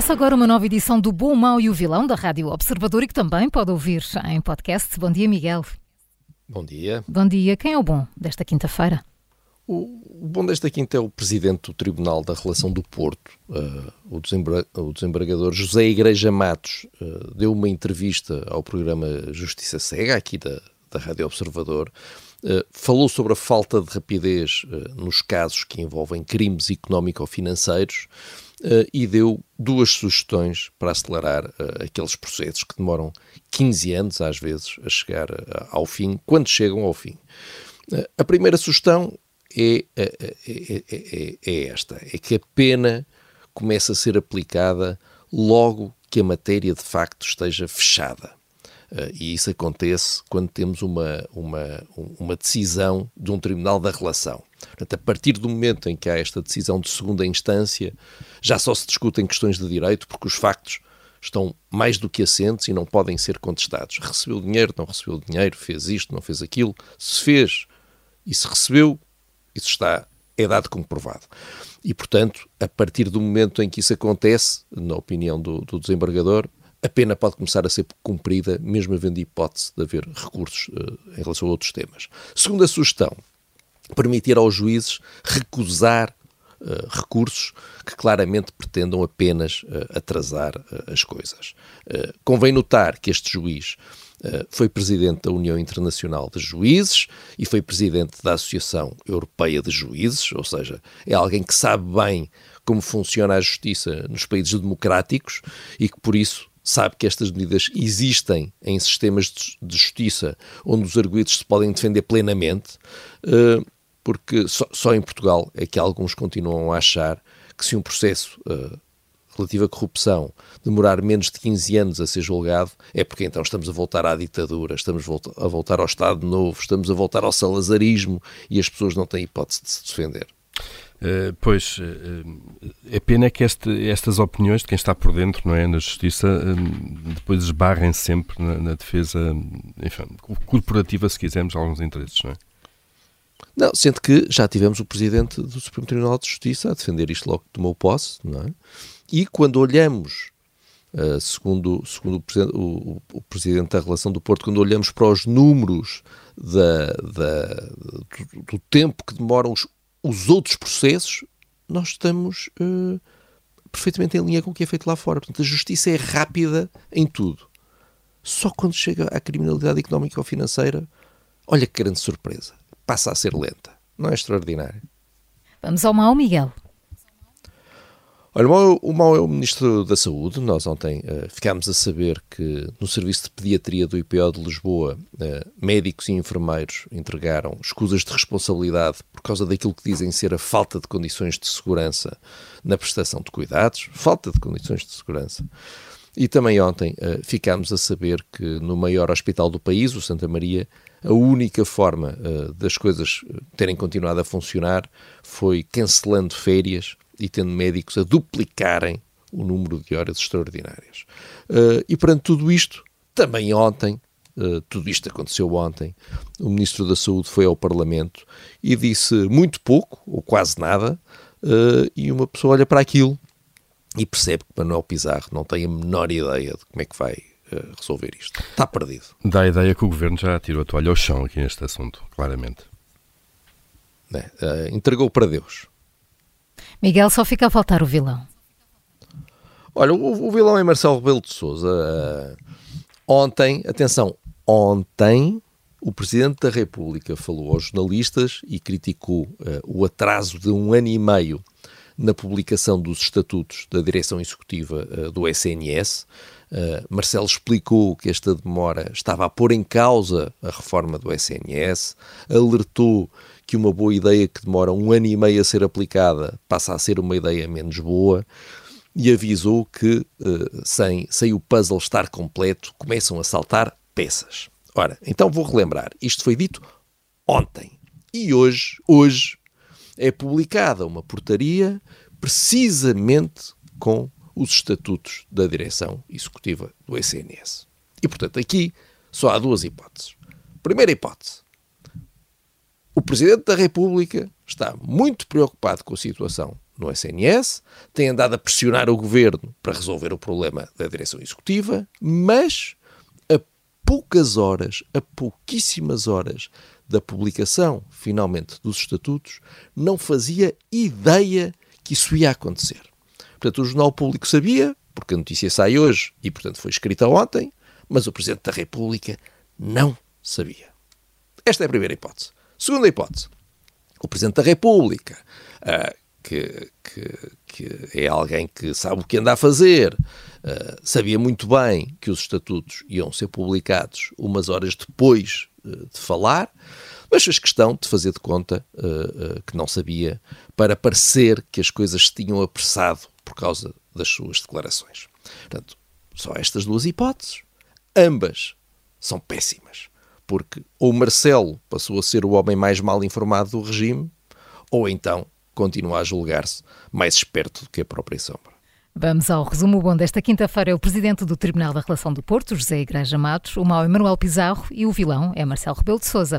Começa agora uma nova edição do Bom, Mau e o Vilão da Rádio Observador e que também pode ouvir em podcast. Bom dia, Miguel. Bom dia. Bom dia. Quem é o bom desta quinta-feira? O, o, bom desta quinta é o presidente do Tribunal da Relação do Porto, uh, o, desembra, o, desembargador José Igreja Matos, uh, deu uma entrevista ao programa Justiça Cega, aqui da, da Rádio Observador, uh, falou sobre a falta de rapidez nos casos que envolvem crimes económico-financeiros uh, e deu duas sugestões para acelerar uh, aqueles processos que demoram 15 anos, às vezes, a chegar uh, ao fim, quando chegam ao fim. a primeira sugestão é, é, é, é, é esta: é que a pena comece a ser aplicada logo que a matéria de facto esteja fechada. Uh, e isso acontece quando temos uma, uma, uma decisão de um tribunal da relação. Portanto, a partir do momento em que há esta decisão de segunda instância, já só se discutem questões de direito, porque os factos estão mais do que assentes e não podem ser contestados. Recebeu dinheiro, não recebeu dinheiro, fez isto, não fez aquilo. Se fez e se recebeu, isso está é dado como provado. E, portanto, a partir do momento em que isso acontece, na opinião do, do desembargador, a pena pode começar a ser cumprida, mesmo havendo hipótese de haver recursos uh, em relação a outros temas. Segunda sugestão, permitir aos juízes recusar uh, recursos que claramente pretendam apenas uh, atrasar as coisas. convém notar que este juiz foi presidente da União Internacional de Juízes e foi presidente da Associação Europeia de Juízes, ou seja, é alguém que sabe bem como funciona a justiça nos países democráticos e que, por isso, sabe que estas medidas existem em sistemas de justiça onde os arguidos se podem defender plenamente, eh, porque só, em Portugal é que alguns continuam a achar que se um processo eh, relativo à corrupção demorar menos de 15 anos a ser julgado, é porque então estamos a voltar à ditadura, estamos a voltar ao Estado Novo, estamos a voltar ao salazarismo e as pessoas não têm hipótese de se defender. Uh, pois, uh, é pena que este, estas opiniões de quem está por dentro, não é, na justiça, uh, depois esbarrem sempre na, na, defesa, enfim, corporativa, se quisermos, de alguns interesses, não é? Não, sendo que já tivemos o Presidente do Supremo Tribunal de Justiça a defender isto logo que tomou posse, não é? E quando olhamos, segundo, segundo o, o, o, Presidente da Relação do Porto, quando olhamos para os números da, da do, do tempo que demoram os os outros processos, nós estamos uh, perfeitamente em linha com o que é feito lá fora. Portanto, a justiça é rápida em tudo. Só quando chega à criminalidade económica ou financeira, olha que grande surpresa. Passa a ser lenta. Não é extraordinário? Vamos ao mal, Miguel. Olha, o mau, é o Ministro da Saúde. Nós ontem uh, ficámos a saber que no Serviço de Pediatria do IPO de Lisboa, uh, médicos e enfermeiros entregaram escusas de responsabilidade por causa daquilo que dizem ser a falta de condições de segurança na prestação de cuidados. Falta de condições de segurança. E também ontem uh, ficámos a saber que no maior hospital do país, o Santa Maria, a única forma das coisas terem continuado a funcionar foi cancelando férias e tendo médicos a duplicarem o número de horas extraordinárias. Uh, e perante tudo isto, também ontem, uh, tudo isto aconteceu ontem, o Ministro da Saúde foi ao Parlamento e disse muito pouco, ou quase nada, uh, e uma pessoa olha para aquilo e percebe que Manuel Pizarro não tem a menor ideia de como é que vai resolver isto. Está perdido. Dá a ideia que o Governo já tirou a toalha ao chão aqui neste assunto, claramente. É, entregou para Deus. Miguel, só fica a faltar o vilão. Olha, o, o vilão é Marcelo Rebelo de Sousa. Uh, ontem, atenção, ontem o Presidente da República falou aos jornalistas e criticou uh, o atraso de um ano e meio na publicação dos estatutos da direção executiva uh, do SNS. Uh, Marcelo explicou que esta demora estava a pôr em causa a reforma do SNS, alertou que uma boa ideia que demora um ano e meio a ser aplicada passa a ser uma ideia menos boa e avisou que, uh, sem, sem o puzzle estar completo, começam a saltar peças. Ora, então vou relembrar. Isto foi dito ontem. E hoje, hoje, é publicada uma portaria precisamente com os estatutos da direção executiva do SNS. E, portanto, aqui só há duas hipóteses. Primeira hipótese. O Presidente da República está muito preocupado com a situação no SNS, tem andado a pressionar o Governo para resolver o problema da direção executiva, mas a poucas horas, a pouquíssimas horas da publicação, finalmente, dos estatutos, não fazia ideia que isso ia acontecer. Portanto, o Jornal Público sabia, porque a notícia sai hoje e, portanto, foi escrita ontem, mas o Presidente da República não sabia. Esta é a primeira hipótese. Segunda hipótese. O Presidente da República, uh, que, que, que, é alguém que sabe o que anda a fazer, uh, sabia muito bem que os estatutos iam ser publicados umas horas depois uh, de falar, mas fez questão de fazer de conta que não sabia, para parecer que as coisas se tinham apressado por causa das suas declarações. Portanto, só estas duas hipóteses, ambas são péssimas, porque ou Marcelo passou a ser o homem mais mal informado do regime, ou então continua a julgar-se mais esperto do que a própria sombra. Vamos ao resumo bom desta quinta-feira. É o presidente do Tribunal da Relação do Porto, José Igreja Matos, o mau é Manuel Pizarro e o vilão é Marcelo Rebelo de Sousa.